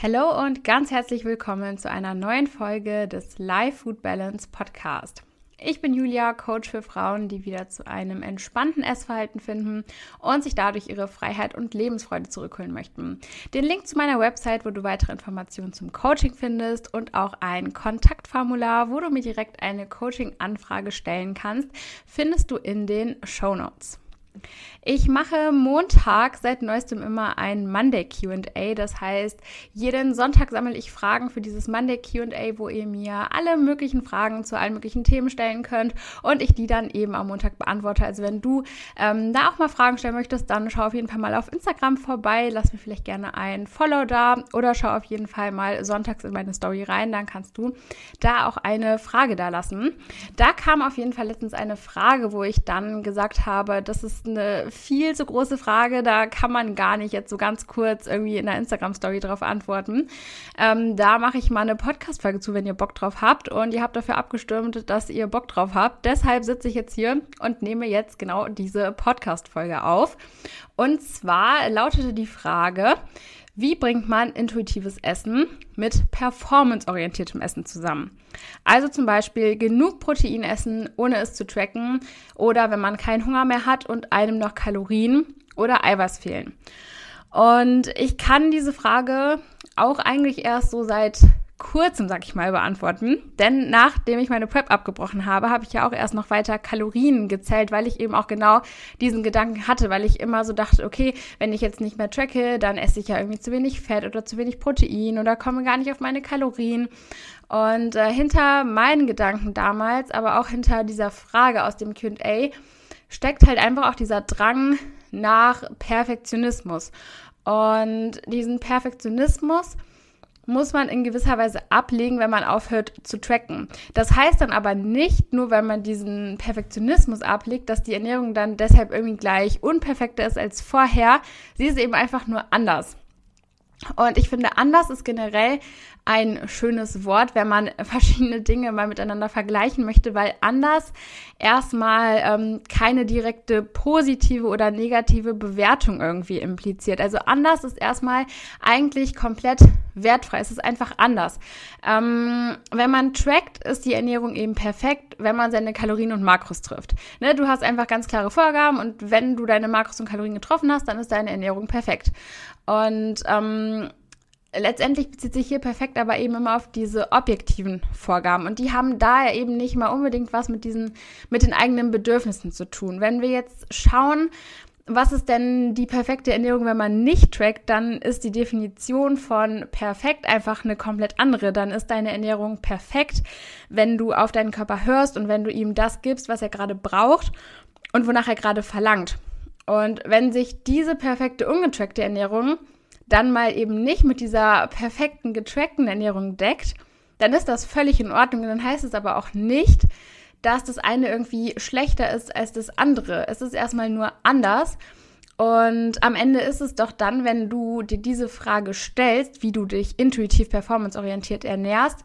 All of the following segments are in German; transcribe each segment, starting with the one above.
Hallo und ganz herzlich willkommen zu einer neuen Folge des Life Food Balance Podcast. Ich bin Julia, Coach für Frauen, die wieder zu einem entspannten Essverhalten finden und sich dadurch ihre Freiheit und Lebensfreude zurückholen möchten. Den Link zu meiner Website, wo du weitere Informationen zum Coaching findest und auch ein Kontaktformular, wo du mir direkt eine Coaching-Anfrage stellen kannst, findest du in den Show Notes. Ich mache Montag seit neuestem immer ein Monday QA. Das heißt, jeden Sonntag sammle ich Fragen für dieses Monday QA, wo ihr mir alle möglichen Fragen zu allen möglichen Themen stellen könnt und ich die dann eben am Montag beantworte. Also wenn du ähm, da auch mal Fragen stellen möchtest, dann schau auf jeden Fall mal auf Instagram vorbei. Lass mir vielleicht gerne ein Follow da oder schau auf jeden Fall mal sonntags in meine Story rein. Dann kannst du da auch eine Frage da lassen. Da kam auf jeden Fall letztens eine Frage, wo ich dann gesagt habe, das ist eine viel zu große Frage. Da kann man gar nicht jetzt so ganz kurz irgendwie in der Instagram-Story drauf antworten. Ähm, da mache ich mal eine Podcast-Folge zu, wenn ihr Bock drauf habt. Und ihr habt dafür abgestimmt, dass ihr Bock drauf habt. Deshalb sitze ich jetzt hier und nehme jetzt genau diese Podcast-Folge auf. Und zwar lautete die Frage, wie bringt man intuitives Essen mit performanceorientiertem Essen zusammen? Also zum Beispiel genug Protein essen, ohne es zu tracken, oder wenn man keinen Hunger mehr hat und einem noch Kalorien oder Eiweiß fehlen. Und ich kann diese Frage auch eigentlich erst so seit kurzem, sag ich mal, beantworten. Denn nachdem ich meine Prep abgebrochen habe, habe ich ja auch erst noch weiter Kalorien gezählt, weil ich eben auch genau diesen Gedanken hatte, weil ich immer so dachte, okay, wenn ich jetzt nicht mehr tracke, dann esse ich ja irgendwie zu wenig Fett oder zu wenig Protein oder komme gar nicht auf meine Kalorien. Und äh, hinter meinen Gedanken damals, aber auch hinter dieser Frage aus dem QA, steckt halt einfach auch dieser Drang nach Perfektionismus. Und diesen Perfektionismus, muss man in gewisser Weise ablegen, wenn man aufhört zu tracken. Das heißt dann aber nicht, nur wenn man diesen Perfektionismus ablegt, dass die Ernährung dann deshalb irgendwie gleich unperfekter ist als vorher. Sie ist eben einfach nur anders. Und ich finde, anders ist generell ein schönes Wort, wenn man verschiedene Dinge mal miteinander vergleichen möchte, weil anders erstmal ähm, keine direkte positive oder negative Bewertung irgendwie impliziert. Also anders ist erstmal eigentlich komplett wertfrei. Es ist einfach anders. Ähm, wenn man trackt, ist die Ernährung eben perfekt, wenn man seine Kalorien und Makros trifft. Ne, du hast einfach ganz klare Vorgaben und wenn du deine Makros und Kalorien getroffen hast, dann ist deine Ernährung perfekt. Und ähm, letztendlich bezieht sich hier perfekt aber eben immer auf diese objektiven Vorgaben und die haben da eben nicht mal unbedingt was mit diesen mit den eigenen Bedürfnissen zu tun. Wenn wir jetzt schauen, was ist denn die perfekte Ernährung, wenn man nicht trackt, dann ist die Definition von perfekt einfach eine komplett andere. Dann ist deine Ernährung perfekt, wenn du auf deinen Körper hörst und wenn du ihm das gibst, was er gerade braucht und wonach er gerade verlangt. Und wenn sich diese perfekte ungetrackte Ernährung dann mal eben nicht mit dieser perfekten getrackten Ernährung deckt, dann ist das völlig in Ordnung. Dann heißt es aber auch nicht, dass das eine irgendwie schlechter ist als das andere. Es ist erstmal nur anders. Und am Ende ist es doch dann, wenn du dir diese Frage stellst, wie du dich intuitiv performanceorientiert ernährst,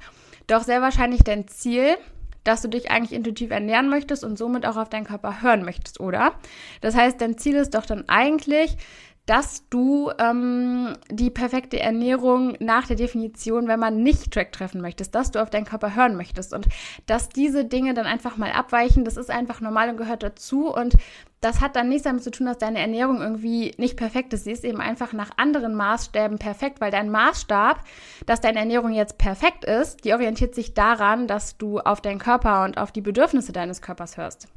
doch sehr wahrscheinlich dein Ziel, dass du dich eigentlich intuitiv ernähren möchtest und somit auch auf deinen Körper hören möchtest, oder? Das heißt, dein Ziel ist doch dann eigentlich, dass du ähm, die perfekte Ernährung nach der Definition, wenn man nicht Track treffen möchtest, dass du auf deinen Körper hören möchtest und dass diese Dinge dann einfach mal abweichen, das ist einfach normal und gehört dazu und das hat dann nichts damit zu tun, dass deine Ernährung irgendwie nicht perfekt ist. Sie ist eben einfach nach anderen Maßstäben perfekt, weil dein Maßstab, dass deine Ernährung jetzt perfekt ist, die orientiert sich daran, dass du auf deinen Körper und auf die Bedürfnisse deines Körpers hörst.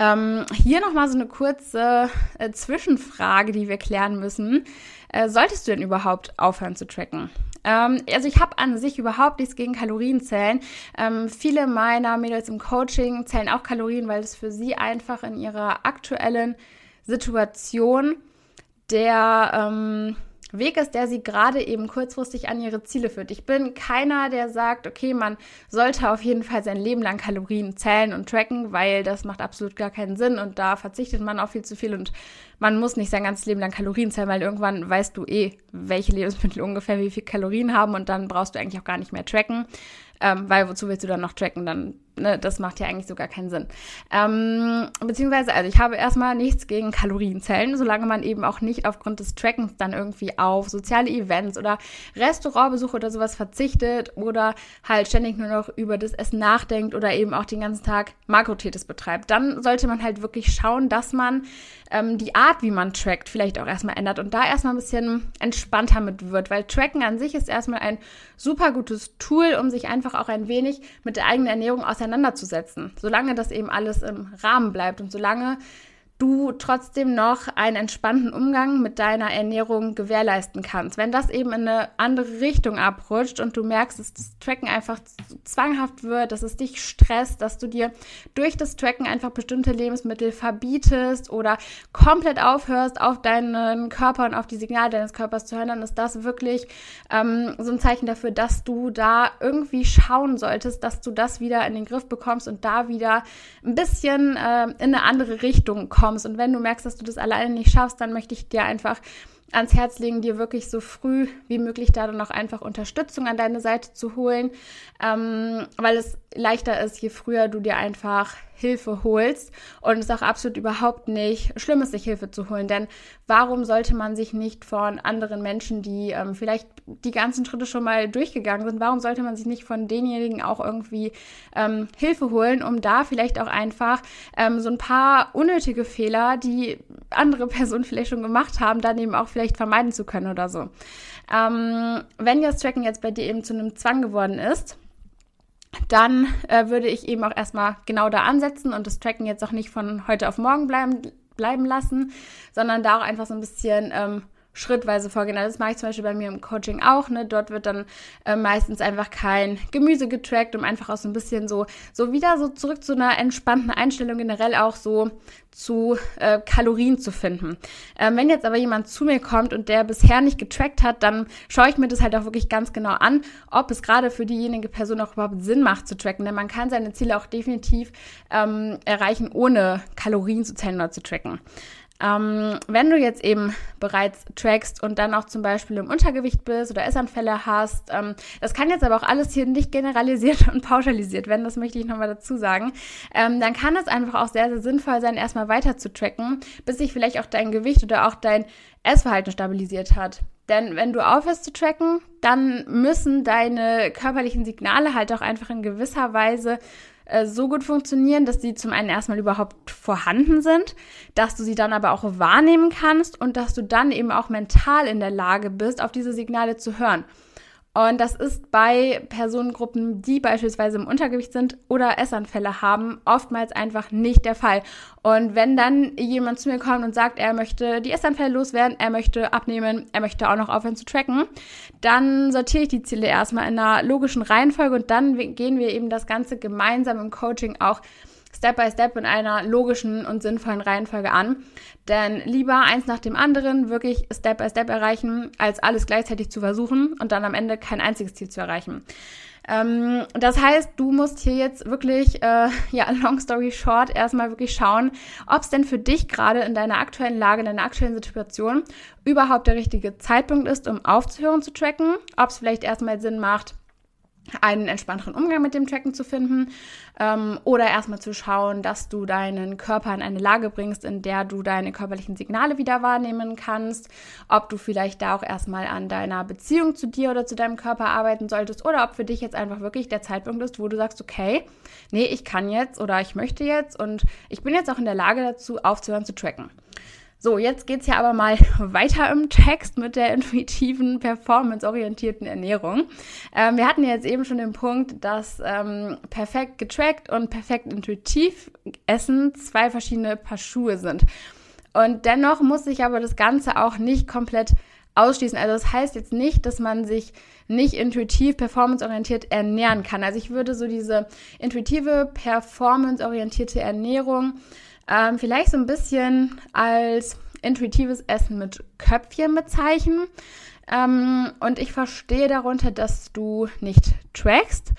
Ähm, hier nochmal so eine kurze äh, Zwischenfrage, die wir klären müssen. Äh, solltest du denn überhaupt aufhören zu tracken? Ähm, also ich habe an sich überhaupt nichts gegen Kalorienzählen. Ähm, viele meiner Mädels im Coaching zählen auch Kalorien, weil es für sie einfach in ihrer aktuellen Situation der ähm, Weg ist, der sie gerade eben kurzfristig an ihre Ziele führt. Ich bin keiner, der sagt, okay, man sollte auf jeden Fall sein Leben lang Kalorien zählen und tracken, weil das macht absolut gar keinen Sinn und da verzichtet man auf viel zu viel und man muss nicht sein ganzes Leben lang Kalorien zählen, weil irgendwann weißt du eh, welche Lebensmittel ungefähr wie viel Kalorien haben und dann brauchst du eigentlich auch gar nicht mehr tracken, ähm, weil wozu willst du dann noch tracken? Dann ne, das macht ja eigentlich sogar keinen Sinn. Ähm, beziehungsweise, also ich habe erstmal nichts gegen Kalorienzellen, solange man eben auch nicht aufgrund des Trackens dann irgendwie auf soziale Events oder Restaurantbesuche oder sowas verzichtet oder halt ständig nur noch über das Essen nachdenkt oder eben auch den ganzen Tag Makrothetis betreibt. Dann sollte man halt wirklich schauen, dass man ähm, die Art, wie man trackt, vielleicht auch erstmal ändert und da erstmal ein bisschen entspannter mit wird, weil Tracken an sich ist erstmal ein super gutes Tool, um sich einfach auch ein wenig mit der eigenen Ernährung auseinanderzusetzen. Solange das eben alles im Rahmen bleibt und solange du trotzdem noch einen entspannten Umgang mit deiner Ernährung gewährleisten kannst. Wenn das eben in eine andere Richtung abrutscht und du merkst, dass das Tracken einfach zwanghaft wird, dass es dich stresst, dass du dir durch das Tracken einfach bestimmte Lebensmittel verbietest oder komplett aufhörst, auf deinen Körper und auf die Signale deines Körpers zu hören, dann ist das wirklich ähm, so ein Zeichen dafür, dass du da irgendwie schauen solltest, dass du das wieder in den Griff bekommst und da wieder ein bisschen äh, in eine andere Richtung kommst kommst. Und wenn du merkst, dass du das alleine nicht schaffst, dann möchte ich dir einfach ans Herz legen, dir wirklich so früh wie möglich da dann auch einfach Unterstützung an deine Seite zu holen, ähm, weil es leichter ist, je früher du dir einfach Hilfe holst. Und es ist auch absolut überhaupt nicht schlimm sich Hilfe zu holen. Denn warum sollte man sich nicht von anderen Menschen, die ähm, vielleicht die ganzen Schritte schon mal durchgegangen sind, warum sollte man sich nicht von denjenigen auch irgendwie ähm, Hilfe holen, um da vielleicht auch einfach ähm, so ein paar unnötige Fehler, die andere Personen vielleicht schon gemacht haben, dann eben auch vielleicht vermeiden zu können oder so. Ähm, wenn das Tracking jetzt bei dir eben zu einem Zwang geworden ist, dann äh, würde ich eben auch erstmal genau da ansetzen und das Tracken jetzt auch nicht von heute auf morgen bleiben, bleiben lassen, sondern da auch einfach so ein bisschen ähm, schrittweise vorgehen. Also das mache ich zum Beispiel bei mir im Coaching auch. Ne? Dort wird dann äh, meistens einfach kein Gemüse getrackt, um einfach auch so ein bisschen so, so wieder so zurück zu einer entspannten Einstellung generell auch so zu äh, Kalorien zu finden. Ähm, wenn jetzt aber jemand zu mir kommt und der bisher nicht getrackt hat, dann schaue ich mir das halt auch wirklich ganz genau an, ob es gerade für diejenige Person auch überhaupt Sinn macht zu tracken. Denn man kann seine Ziele auch definitiv ähm, erreichen, ohne Kalorien zu zählen oder zu tracken. Ähm, wenn du jetzt eben bereits trackst und dann auch zum Beispiel im Untergewicht bist oder Essanfälle hast, ähm, das kann jetzt aber auch alles hier nicht generalisiert und pauschalisiert werden, das möchte ich nochmal dazu sagen, ähm, dann kann es einfach auch sehr, sehr sinnvoll sein, erstmal weiter zu tracken, bis sich vielleicht auch dein Gewicht oder auch dein Essverhalten stabilisiert hat. Denn wenn du aufhörst zu tracken, dann müssen deine körperlichen Signale halt auch einfach in gewisser Weise äh, so gut funktionieren, dass sie zum einen erstmal überhaupt vorhanden sind, dass du sie dann aber auch wahrnehmen kannst und dass du dann eben auch mental in der Lage bist, auf diese Signale zu hören. Und das ist bei Personengruppen, die beispielsweise im Untergewicht sind oder Essanfälle haben, oftmals einfach nicht der Fall. Und wenn dann jemand zu mir kommt und sagt, er möchte die Essanfälle loswerden, er möchte abnehmen, er möchte auch noch aufhören zu tracken, dann sortiere ich die Ziele erstmal in einer logischen Reihenfolge und dann gehen wir eben das Ganze gemeinsam im Coaching auch Step by Step in einer logischen und sinnvollen Reihenfolge an. Denn lieber eins nach dem anderen wirklich Step by Step erreichen, als alles gleichzeitig zu versuchen und dann am Ende kein einziges Ziel zu erreichen. Ähm, das heißt, du musst hier jetzt wirklich, äh, ja, long story short, erstmal wirklich schauen, ob es denn für dich gerade in deiner aktuellen Lage, in deiner aktuellen Situation überhaupt der richtige Zeitpunkt ist, um aufzuhören zu tracken, ob es vielleicht erstmal Sinn macht, einen entspannteren Umgang mit dem Tracken zu finden ähm, oder erstmal zu schauen, dass du deinen Körper in eine Lage bringst, in der du deine körperlichen Signale wieder wahrnehmen kannst, ob du vielleicht da auch erstmal an deiner Beziehung zu dir oder zu deinem Körper arbeiten solltest oder ob für dich jetzt einfach wirklich der Zeitpunkt ist, wo du sagst, okay, nee, ich kann jetzt oder ich möchte jetzt und ich bin jetzt auch in der Lage dazu, aufzuhören zu tracken. So, jetzt geht's ja aber mal weiter im Text mit der intuitiven, performanceorientierten Ernährung. Ähm, wir hatten ja jetzt eben schon den Punkt, dass ähm, perfekt getrackt und perfekt intuitiv Essen zwei verschiedene Paar Schuhe sind. Und dennoch muss sich aber das Ganze auch nicht komplett ausschließen. Also das heißt jetzt nicht, dass man sich nicht intuitiv, performanceorientiert ernähren kann. Also ich würde so diese intuitive, performanceorientierte Ernährung ähm, vielleicht so ein bisschen als intuitives Essen mit Köpfchen bezeichnen. Ähm, und ich verstehe darunter, dass du nicht trackst,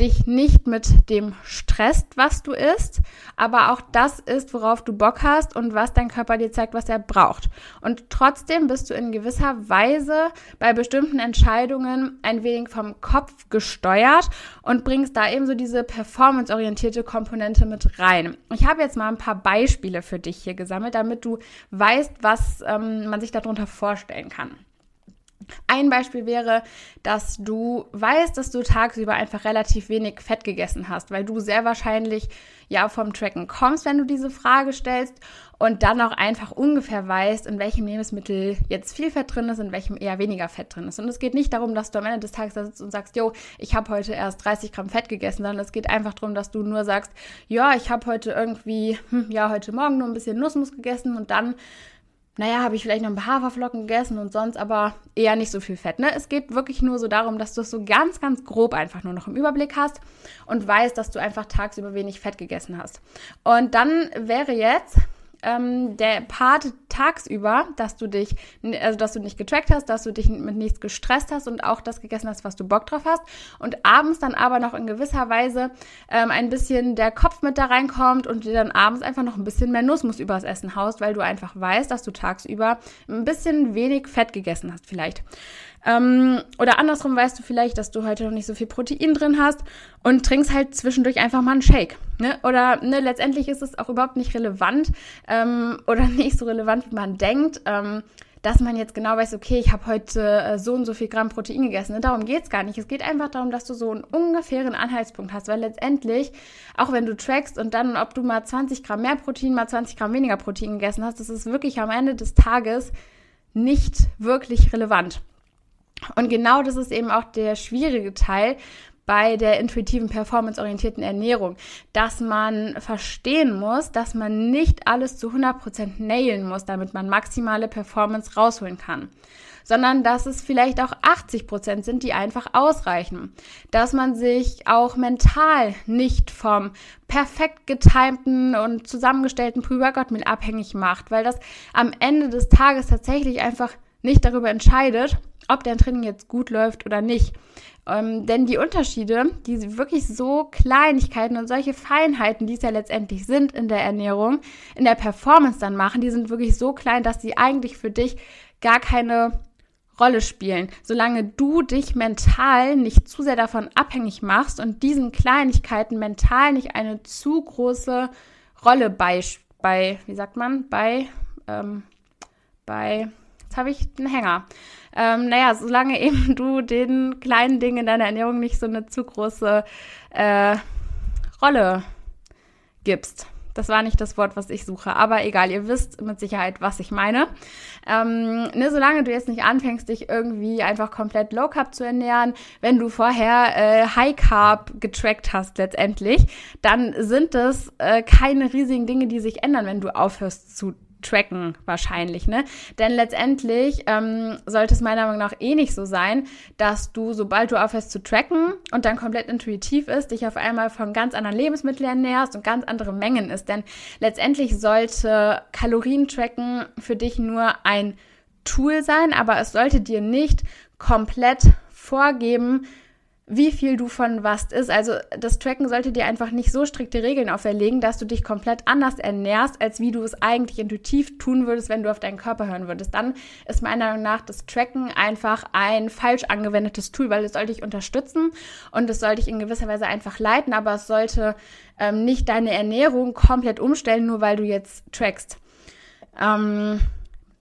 dich nicht mit dem stresst, was du isst, aber auch das ist, worauf du Bock hast und was dein Körper dir zeigt, was er braucht. Und trotzdem bist du in gewisser Weise bei bestimmten Entscheidungen ein wenig vom Kopf gesteuert und bringst da eben so diese performanceorientierte Komponente mit rein. Ich habe jetzt mal ein paar Beispiele für dich hier gesammelt, damit du weißt, was ähm, man sich darunter vorstellen kann. Ein Beispiel wäre, dass du weißt, dass du tagsüber einfach relativ wenig Fett gegessen hast, weil du sehr wahrscheinlich ja vom Tracken kommst, wenn du diese Frage stellst und dann auch einfach ungefähr weißt, in welchem Lebensmittel jetzt viel Fett drin ist, in welchem eher weniger Fett drin ist. Und es geht nicht darum, dass du am Ende des Tages da sitzt und sagst, yo, ich habe heute erst 30 Gramm Fett gegessen, sondern es geht einfach darum, dass du nur sagst, ja, ich habe heute irgendwie, hm, ja, heute Morgen nur ein bisschen Nussmus gegessen und dann naja, habe ich vielleicht noch ein paar Haferflocken gegessen und sonst aber eher nicht so viel Fett. Ne? Es geht wirklich nur so darum, dass du es so ganz, ganz grob einfach nur noch im Überblick hast und weißt, dass du einfach tagsüber wenig Fett gegessen hast. Und dann wäre jetzt ähm, der Part tagsüber, dass du dich, also dass du nicht getrackt hast, dass du dich mit nichts gestresst hast und auch das gegessen hast, was du Bock drauf hast. Und abends dann aber noch in gewisser Weise ähm, ein bisschen der Kopf mit da reinkommt und dir dann abends einfach noch ein bisschen mehr Nussmus übers Essen haust, weil du einfach weißt, dass du tagsüber ein bisschen wenig Fett gegessen hast vielleicht. Ähm, oder andersrum weißt du vielleicht, dass du heute noch nicht so viel Protein drin hast und trinkst halt zwischendurch einfach mal einen Shake. Ne? Oder ne, letztendlich ist es auch überhaupt nicht relevant ähm, oder nicht so relevant, wie man denkt. Ähm, dass man jetzt genau weiß, okay, ich habe heute äh, so und so viel Gramm Protein gegessen. Ne? Darum geht's gar nicht. Es geht einfach darum, dass du so einen ungefähren Anhaltspunkt hast, weil letztendlich, auch wenn du trackst und dann, ob du mal 20 Gramm mehr Protein, mal 20 Gramm weniger Protein gegessen hast, das ist wirklich am Ende des Tages nicht wirklich relevant. Und genau das ist eben auch der schwierige Teil bei der intuitiven, performanceorientierten Ernährung, dass man verstehen muss, dass man nicht alles zu 100% nailen muss, damit man maximale Performance rausholen kann, sondern dass es vielleicht auch 80% sind, die einfach ausreichen. Dass man sich auch mental nicht vom perfekt getimten und zusammengestellten Pre-Workout-Meal abhängig macht, weil das am Ende des Tages tatsächlich einfach nicht darüber entscheidet, ob dein Training jetzt gut läuft oder nicht. Ähm, denn die Unterschiede, die wirklich so Kleinigkeiten und solche Feinheiten, die es ja letztendlich sind in der Ernährung, in der Performance dann machen, die sind wirklich so klein, dass sie eigentlich für dich gar keine Rolle spielen. Solange du dich mental nicht zu sehr davon abhängig machst und diesen Kleinigkeiten mental nicht eine zu große Rolle bei, bei wie sagt man, bei, ähm, bei habe ich einen Hänger. Ähm, naja, solange eben du den kleinen Dingen in deiner Ernährung nicht so eine zu große äh, Rolle gibst. Das war nicht das Wort, was ich suche, aber egal, ihr wisst mit Sicherheit, was ich meine. Ähm, ne, solange du jetzt nicht anfängst, dich irgendwie einfach komplett Low Carb zu ernähren, wenn du vorher äh, High Carb getrackt hast letztendlich, dann sind das äh, keine riesigen Dinge, die sich ändern, wenn du aufhörst zu tracken wahrscheinlich, ne? Denn letztendlich ähm, sollte es meiner Meinung nach eh nicht so sein, dass du, sobald du aufhörst zu tracken und dann komplett intuitiv ist, dich auf einmal von ganz anderen Lebensmitteln ernährst und ganz andere Mengen ist. Denn letztendlich sollte Kalorien-Tracken für dich nur ein Tool sein, aber es sollte dir nicht komplett vorgeben, wie viel du von was isst. Also das Tracken sollte dir einfach nicht so strikte Regeln auferlegen, dass du dich komplett anders ernährst, als wie du es eigentlich intuitiv tun würdest, wenn du auf deinen Körper hören würdest. Dann ist meiner Meinung nach das Tracken einfach ein falsch angewendetes Tool, weil es soll dich unterstützen und es soll dich in gewisser Weise einfach leiten, aber es sollte ähm, nicht deine Ernährung komplett umstellen, nur weil du jetzt trackst. Ähm,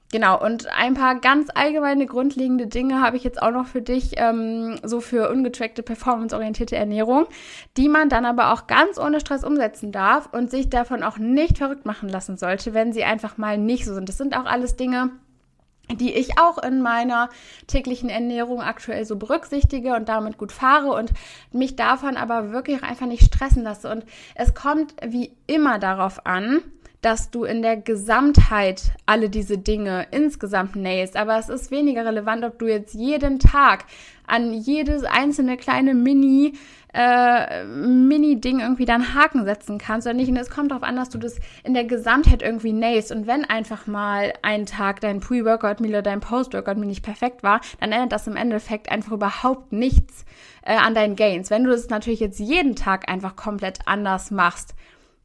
Genau, und ein paar ganz allgemeine grundlegende Dinge habe ich jetzt auch noch für dich, ähm, so für ungetrackte, performanceorientierte Ernährung, die man dann aber auch ganz ohne Stress umsetzen darf und sich davon auch nicht verrückt machen lassen sollte, wenn sie einfach mal nicht so sind. Das sind auch alles Dinge, die ich auch in meiner täglichen Ernährung aktuell so berücksichtige und damit gut fahre und mich davon aber wirklich einfach nicht stressen lasse. Und es kommt wie immer darauf an, dass du in der Gesamtheit alle diese Dinge insgesamt nailst. Aber es ist weniger relevant, ob du jetzt jeden Tag an jedes einzelne kleine Mini äh, Mini-Ding irgendwie dann Haken setzen kannst oder nicht. Und es kommt darauf an, dass du das in der Gesamtheit irgendwie nailst. Und wenn einfach mal ein Tag dein Pre-Workout-Meal oder dein Post-Workout-Meal nicht perfekt war, dann ändert das im Endeffekt einfach überhaupt nichts äh, an deinen Gains. Wenn du das natürlich jetzt jeden Tag einfach komplett anders machst,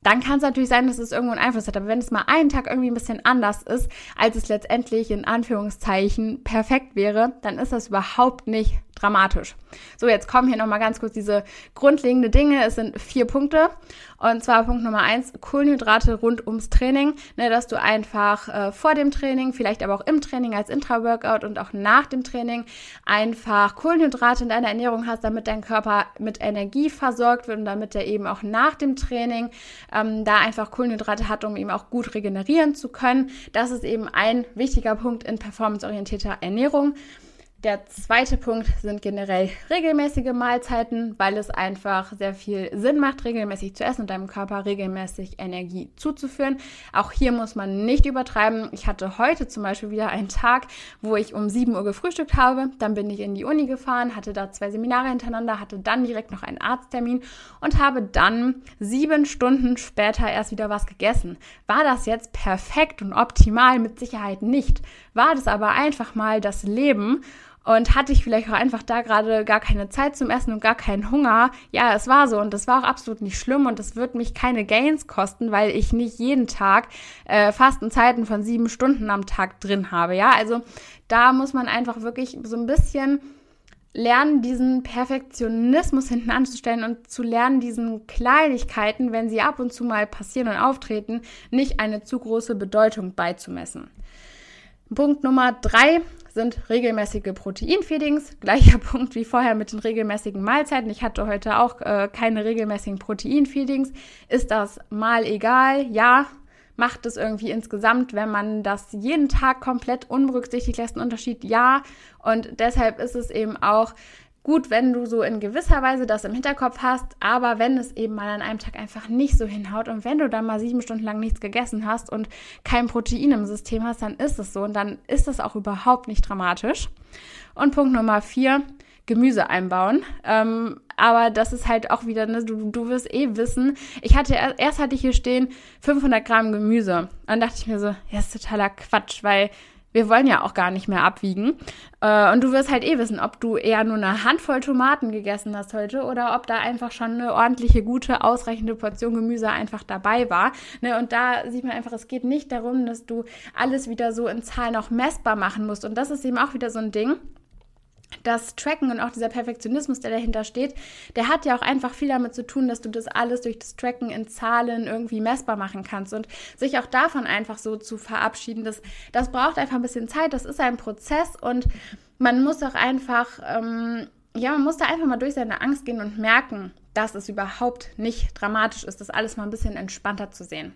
dann kann es natürlich sein, dass es irgendwo einen Einfluss hat. Aber wenn es mal einen Tag irgendwie ein bisschen anders ist, als es letztendlich in Anführungszeichen perfekt wäre, dann ist das überhaupt nicht dramatisch. So, jetzt kommen hier nochmal ganz kurz diese grundlegende Dinge. Es sind vier Punkte. Und zwar Punkt Nummer eins, Kohlenhydrate rund ums Training. Ne, dass du einfach äh, vor dem Training, vielleicht aber auch im Training als Intra-Workout und auch nach dem Training einfach Kohlenhydrate in deiner Ernährung hast, damit dein Körper mit Energie versorgt wird und damit er eben auch nach dem Training ähm, da einfach Kohlenhydrate hat, um eben auch gut regenerieren zu können. Das ist eben ein wichtiger Punkt in performanceorientierter Ernährung. Der zweite Punkt sind generell regelmäßige Mahlzeiten, weil es einfach sehr viel Sinn macht, regelmäßig zu essen und deinem Körper regelmäßig Energie zuzuführen. Auch hier muss man nicht übertreiben. Ich hatte heute zum Beispiel wieder einen Tag, wo ich um 7 Uhr gefrühstückt habe. Dann bin ich in die Uni gefahren, hatte da zwei Seminare hintereinander, hatte dann direkt noch einen Arzttermin und habe dann sieben Stunden später erst wieder was gegessen. War das jetzt perfekt und optimal? Mit Sicherheit nicht. War das aber einfach mal das Leben und hatte ich vielleicht auch einfach da gerade gar keine Zeit zum Essen und gar keinen Hunger. Ja, es war so und das war auch absolut nicht schlimm und es wird mich keine Gains kosten, weil ich nicht jeden Tag äh, Fastenzeiten von sieben Stunden am Tag drin habe. Ja, also da muss man einfach wirklich so ein bisschen lernen, diesen Perfektionismus hinten anzustellen und zu lernen, diesen Kleinigkeiten, wenn sie ab und zu mal passieren und auftreten, nicht eine zu große Bedeutung beizumessen. Punkt Nummer drei sind regelmäßige Proteinfeedings. Gleicher Punkt wie vorher mit den regelmäßigen Mahlzeiten. Ich hatte heute auch äh, keine regelmäßigen Proteinfeedings. Ist das mal egal? Ja. Macht es irgendwie insgesamt, wenn man das jeden Tag komplett unberücksichtigt lässt, einen Unterschied? Ja. Und deshalb ist es eben auch gut, wenn du so in gewisser Weise das im Hinterkopf hast, aber wenn es eben mal an einem Tag einfach nicht so hinhaut und wenn du dann mal sieben Stunden lang nichts gegessen hast und kein Protein im System hast, dann ist es so und dann ist das auch überhaupt nicht dramatisch. Und Punkt Nummer vier, Gemüse einbauen. Ähm, aber das ist halt auch wieder, ne, du, du wirst eh wissen. Ich hatte, erst hatte ich hier stehen 500 Gramm Gemüse. Und dann dachte ich mir so, ja, ist totaler Quatsch, weil wir wollen ja auch gar nicht mehr abwiegen. Äh, und du wirst halt eh wissen, ob du eher nur eine Handvoll Tomaten gegessen hast heute oder ob da einfach schon eine ordentliche, gute, ausreichende Portion Gemüse einfach dabei war. Ne? Und da sieht man einfach, es geht nicht darum, dass du alles wieder so in Zahlen auch messbar machen musst. Und das ist eben auch wieder so ein Ding das Tracken und auch dieser Perfektionismus, der dahinter steht, der hat ja auch einfach viel damit zu tun, dass du das alles durch das Tracken in Zahlen irgendwie messbar machen kannst und sich auch davon einfach so zu verabschieden, das, das braucht einfach ein bisschen Zeit, das ist ein Prozess und man muss auch einfach, ähm, ja, man muss da einfach mal durch seine Angst gehen und merken, dass es überhaupt nicht dramatisch ist, das alles mal ein bisschen entspannter zu sehen.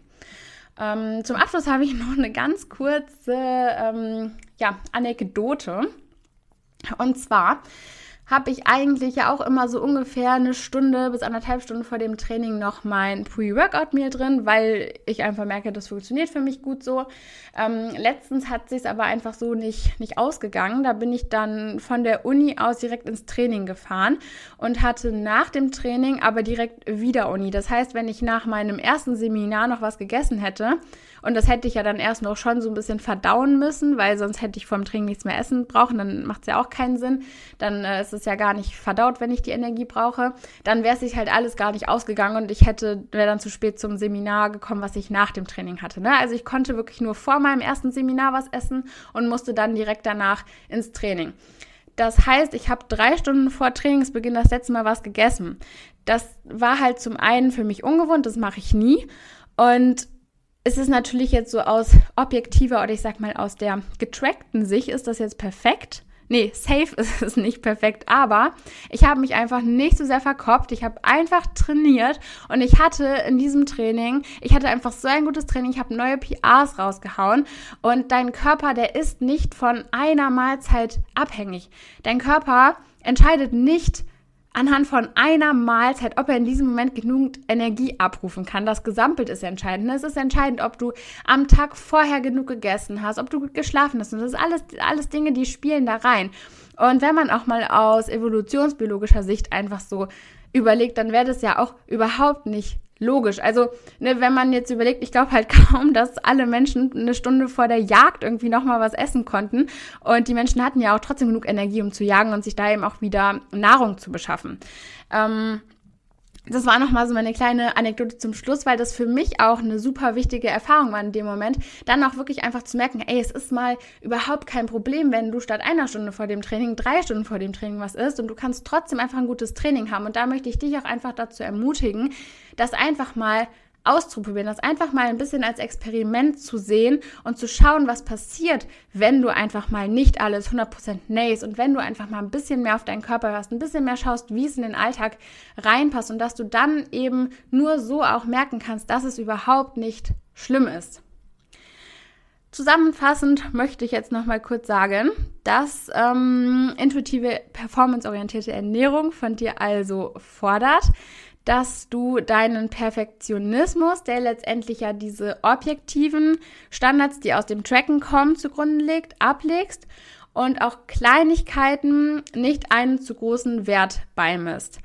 Ähm, zum Abschluss habe ich noch eine ganz kurze ähm, ja, Anekdote. Und zwar habe ich eigentlich ja auch immer so ungefähr eine Stunde bis anderthalb Stunden vor dem Training noch mein Pre-Workout-Meal drin, weil ich einfach merke, das funktioniert für mich gut so. Ähm, letztens hat sich aber einfach so nicht, nicht ausgegangen. Da bin ich dann von der Uni aus direkt ins Training gefahren und hatte nach dem Training aber direkt wieder Uni. Das heißt, wenn ich nach meinem ersten Seminar noch was gegessen hätte, und das hätte ich ja dann erst noch schon so ein bisschen verdauen müssen, weil sonst hätte ich vom Training nichts mehr essen brauchen. Dann macht es ja auch keinen Sinn. Dann äh, ist es ja gar nicht verdaut, wenn ich die Energie brauche. Dann wäre es sich halt alles gar nicht ausgegangen und ich hätte, wäre dann zu spät zum Seminar gekommen, was ich nach dem Training hatte. Ne? Also ich konnte wirklich nur vor meinem ersten Seminar was essen und musste dann direkt danach ins Training. Das heißt, ich habe drei Stunden vor Trainingsbeginn das letzte Mal was gegessen. Das war halt zum einen für mich ungewohnt, das mache ich nie. Und ist es natürlich jetzt so aus objektiver oder ich sag mal aus der getrackten Sicht, ist das jetzt perfekt. Nee, safe ist es nicht perfekt, aber ich habe mich einfach nicht so sehr verkopft. Ich habe einfach trainiert und ich hatte in diesem Training, ich hatte einfach so ein gutes Training, ich habe neue PRs rausgehauen und dein Körper, der ist nicht von einer Mahlzeit abhängig. Dein Körper entscheidet nicht, anhand von einer Mahlzeit, ob er in diesem Moment genug Energie abrufen kann. Das Gesamtbild ist entscheidend. Es ist entscheidend, ob du am Tag vorher genug gegessen hast, ob du gut geschlafen hast. Und das ist alles, alles Dinge, die spielen da rein. Und wenn man auch mal aus evolutionsbiologischer Sicht einfach so überlegt, dann wäre das ja auch überhaupt nicht logisch. Also, ne, wenn man jetzt überlegt, ich glaube halt kaum, dass alle Menschen eine Stunde vor der Jagd irgendwie nochmal was essen konnten. Und die Menschen hatten ja auch trotzdem genug Energie, um zu jagen und sich da eben auch wieder Nahrung zu beschaffen. Ähm, das war nochmal so meine kleine Anekdote zum Schluss, weil das für mich auch eine super wichtige Erfahrung war in dem Moment, dann auch wirklich einfach zu merken, ey, es ist mal überhaupt kein Problem, wenn du statt einer Stunde vor dem Training drei Stunden vor dem Training was isst und du kannst trotzdem einfach ein gutes Training haben. Und da möchte ich dich auch einfach dazu ermutigen, das einfach mal auszuprobieren, das einfach mal ein bisschen als Experiment zu sehen und zu schauen, was passiert, wenn du einfach mal nicht alles 100% nähst und wenn du einfach mal ein bisschen mehr auf deinen Körper hörst, ein bisschen mehr schaust, wie es in den Alltag reinpasst und dass du dann eben nur so auch merken kannst, dass es überhaupt nicht schlimm ist. Zusammenfassend möchte ich jetzt noch mal kurz sagen, dass ähm, intuitive, performanceorientierte Ernährung von dir also fordert, dass du deinen Perfektionismus, der letztendlich ja diese objektiven Standards, die aus dem Tracken kommen, zugrunde legt, ablegst und auch Kleinigkeiten nicht einen zu großen Wert beimisst.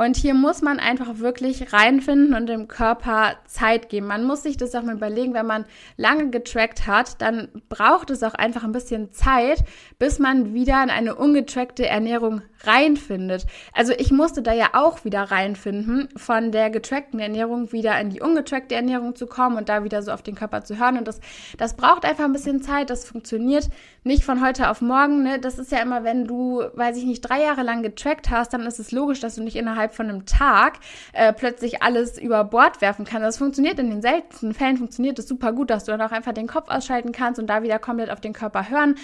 Und hier muss man einfach wirklich reinfinden und dem Körper Zeit geben. Man muss sich das auch mal überlegen, wenn man lange getrackt hat, dann braucht es auch einfach ein bisschen Zeit, bis man wieder in eine ungetrackte Ernährung reinfindet. Also ich musste da ja auch wieder reinfinden, von der getrackten Ernährung wieder in die ungetrackte Ernährung zu kommen und da wieder so auf den Körper zu hören. Und das, das braucht einfach ein bisschen Zeit. Das funktioniert nicht von heute auf morgen. Ne? Das ist ja immer, wenn du, weiß ich nicht, drei Jahre lang getrackt hast, dann ist es logisch, dass du nicht innerhalb innerhalb von einem Tag äh, plötzlich alles über Bord werfen kann. Das funktioniert in den seltensten Fällen, funktioniert es super gut, dass du dann auch einfach den Kopf ausschalten kannst und da wieder komplett auf den Körper hören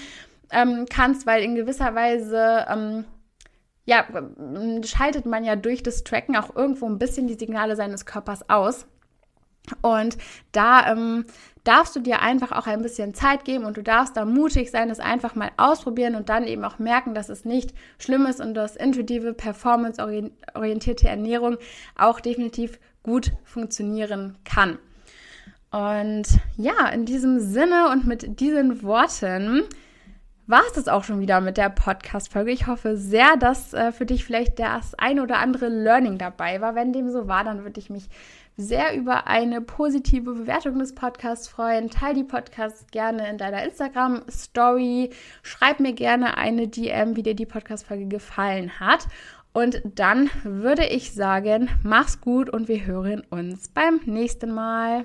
ähm, kannst, weil in gewisser Weise ähm, ja, schaltet man ja durch das Tracken auch irgendwo ein bisschen die Signale seines Körpers aus. Und da ähm, darfst du dir einfach auch ein bisschen Zeit geben und du darfst da mutig sein, es einfach mal ausprobieren und dann eben auch merken, dass es nicht schlimm ist und dass intuitive, performance-orientierte Ernährung auch definitiv gut funktionieren kann. Und ja, in diesem Sinne und mit diesen Worten war es das auch schon wieder mit der Podcast-Folge. Ich hoffe sehr, dass äh, für dich vielleicht das ein oder andere Learning dabei war. Wenn dem so war, dann würde ich mich sehr über eine positive Bewertung des Podcasts freuen. Teil die Podcasts gerne in deiner Instagram-Story. Schreib mir gerne eine DM, wie dir die Podcast-Folge gefallen hat. Und dann würde ich sagen, mach's gut und wir hören uns beim nächsten Mal.